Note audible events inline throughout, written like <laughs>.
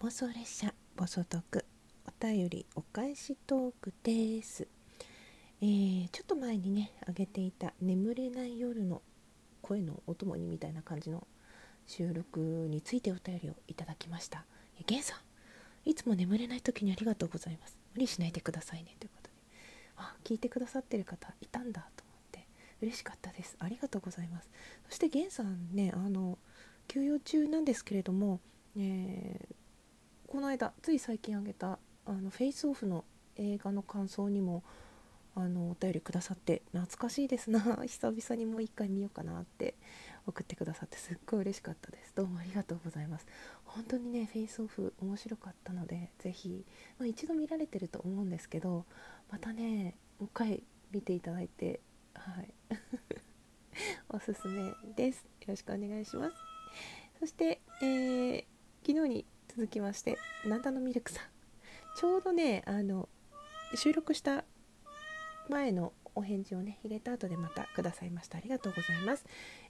妄想列車ボソトクお便りお返しトークです、えーちょっと前にね上げていた眠れない夜の声のお供にみたいな感じの収録についてお便りをいただきました。えゲンさんいつも眠れない時にありがとうございます。無理しないでくださいね。ということで。あ聞いてくださってる方いたんだと思って。嬉しかったです。ありがとうございます。そしてゲンさんねあの休養中なんですけれども、えーこの間つい最近あげたあのフェイスオフの映画の感想にもあのお便りくださって懐かしいですな。<laughs> 久々にもう一回見ようかなって送ってくださってすっごい嬉しかったです。どうもありがとうございます。本当にねフェイスオフ面白かったのでぜひ、まあ、一度見られてると思うんですけどまたねもう一回見ていただいてはい。<laughs> おすすめです。よろしくお願いします。そして、えー昨日に続きましてなんだのミルクさん。ちょうどねあの収録した前のお返事をね入れた後でまたくださいました。ありがとうございます、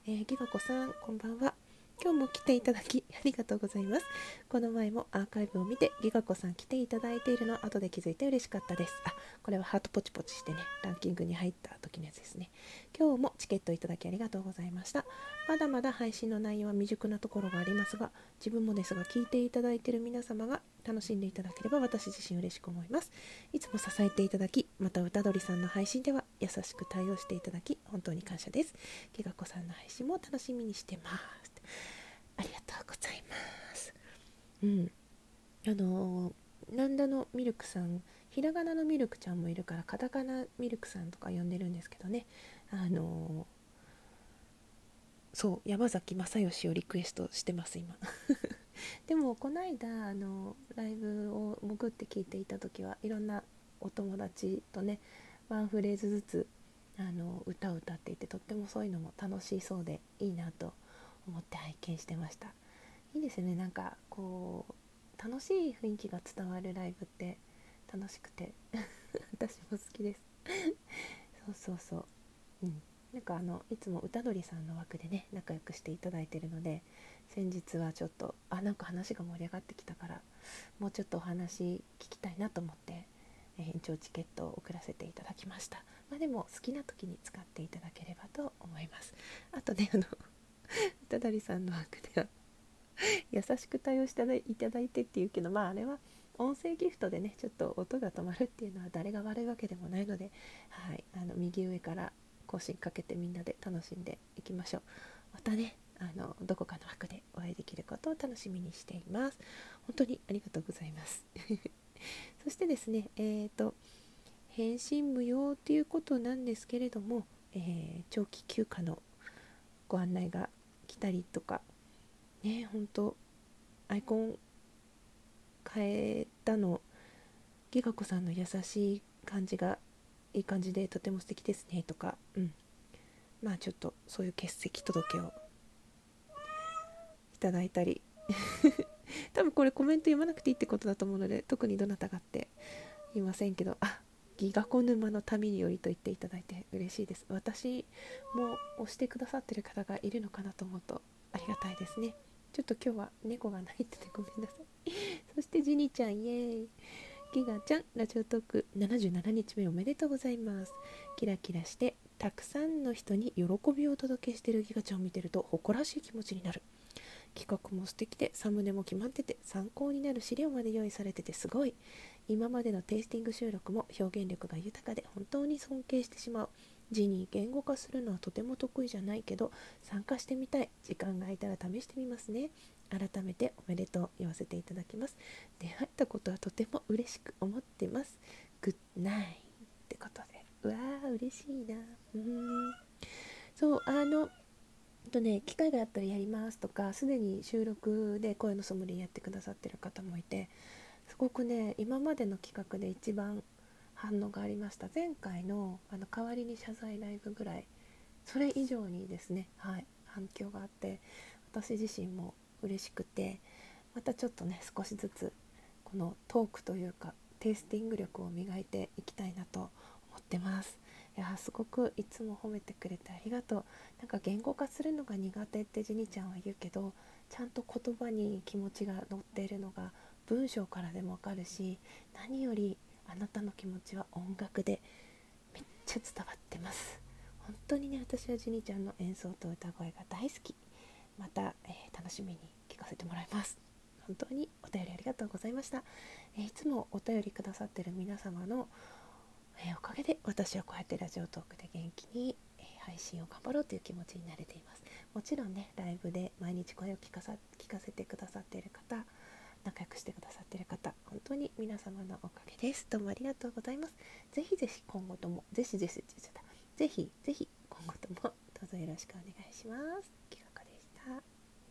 えー、ギガ子さんこんばんは。今日も来ていただきありがとうございます。この前もアーカイブを見てギガ子さん来ていただいているの後で気づいて嬉しかったです。あこれはハートポチポチしてねランキングに入った時のやつですね。今日もチケットいただきありがとうございました。まだまだ配信の内容は未熟なところがありますが自分もですが聞いていただいている皆様が楽しんでいただければ私自身嬉しく思います。いつも支えていただきまた歌鳥さんの配信では優しく対応していただき本当に感謝です。きがこさんの配信も楽しみにしてます。ありがとうございます。うん。あのーなんだのミルクさんひらがなのミルクちゃんもいるからカタカナミルクさんとか呼んでるんですけどね。あのーそう山崎正義をリクエストしてます今。<laughs> でもこの間あのライブを潜って聞いていた時はいろんなお友達とねワンフレーズずつあの歌を歌っていてとってもそういうのも楽しそうでいいなと思って拝見してました。いいですね。なんかこう楽しい雰囲気が伝わるライブって楽しくて <laughs> 私も好きです。<laughs> そうそうそう。うん。なんかあのいつも歌鳥さんの枠でね仲良くしていただいてるので先日はちょっとあなんか話が盛り上がってきたからもうちょっとお話聞きたいなと思って、えー延長チケットを送らせていただきました。まあでも好きな時に使っていただければと思います。あとねあの <laughs> 歌鳥さんの枠では優しく対応していただいてっていうけどまああれは音声ギフトでねちょっと音が止まるっていうのは誰が悪いわけでもないので、はい、あの右上から更新かけてみんなで楽しんでいきましょう。またねあのどこかの枠でお会いできることを楽しみにしています。本当にありがとうございます。<laughs> そしてですねえっ、と返信無用ということなんですけれども、えー長期休暇のご案内が来たりとかね本当アイコン変えたのギガ子さんの優しい感じがいい感じでとても素敵ですねとか、うん、まあちょっとそういう欠席届をいただいたり。<laughs> 多分これコメント読まなくていいってことだと思うので特にどなたがって言いませんけどあギガ子沼の民によりと言っていただいて嬉しいです。私も押してくださってる方がいるのかなと思うとありがたいですね。ちょっと今日は猫が鳴いててごめんなさい。<laughs> そしてジニちゃんイエーイ。ギガちゃんラジオトーク77日目おめでとうございます。キラキラしてたくさんの人に喜びをお届けしてるギガちゃんを見てると誇らしい気持ちになる。企画も素敵でサムネも決まってて参考になる資料まで用意されててすごい。今までのテイスティング収録も表現力が豊かで本当に尊敬してしまう。字に言語化するのはとても得意じゃないけど参加してみたい。時間が空いたら試してみますね。改めておめでとう言わせていただきます。出会ったことはとても嬉しく思ってます。グッナイってことで。うわー嬉しいな。うーん。そうあのとね機会があったらやりますとかすでに収録で声のソムリエやってくださってる方もいてすごくね今までの企画で一番反応がありました。前回のあの代わりに謝罪ライブぐらい。それ以上にですねはい反響があって私自身も嬉しくてまたちょっとね少しずつこのトークというかテイスティング力を磨いていきたいなと思ってます。いやすごくいつも褒めてくれてありがとう。なんか言語化するのが苦手ってジニちゃんは言うけどちゃんと言葉に気持ちが乗っているのが文章からでもわかるし何よりあなたの気持ちは音楽でめっちゃ伝わってます。本当にね私はジュニちゃんの演奏と歌声が大好き。また、楽しみに聞かせてもらいます。本当にお便りありがとうございました、えー、いつもお便りくださってる皆様の、えー、おかげで私はこうやってラジオトークで元気に、え配信を頑張ろうという気持ちになれています。もちろんねライブで毎日声を聞かさ聞かせてくださっている方仲良くしてくださっている方本当に皆様のおかげです。どうもありがとうございます。ぜひぜひ今後ともぜひぜひぜひぜひ今後ともどうぞよろしくお願いします。きかでした。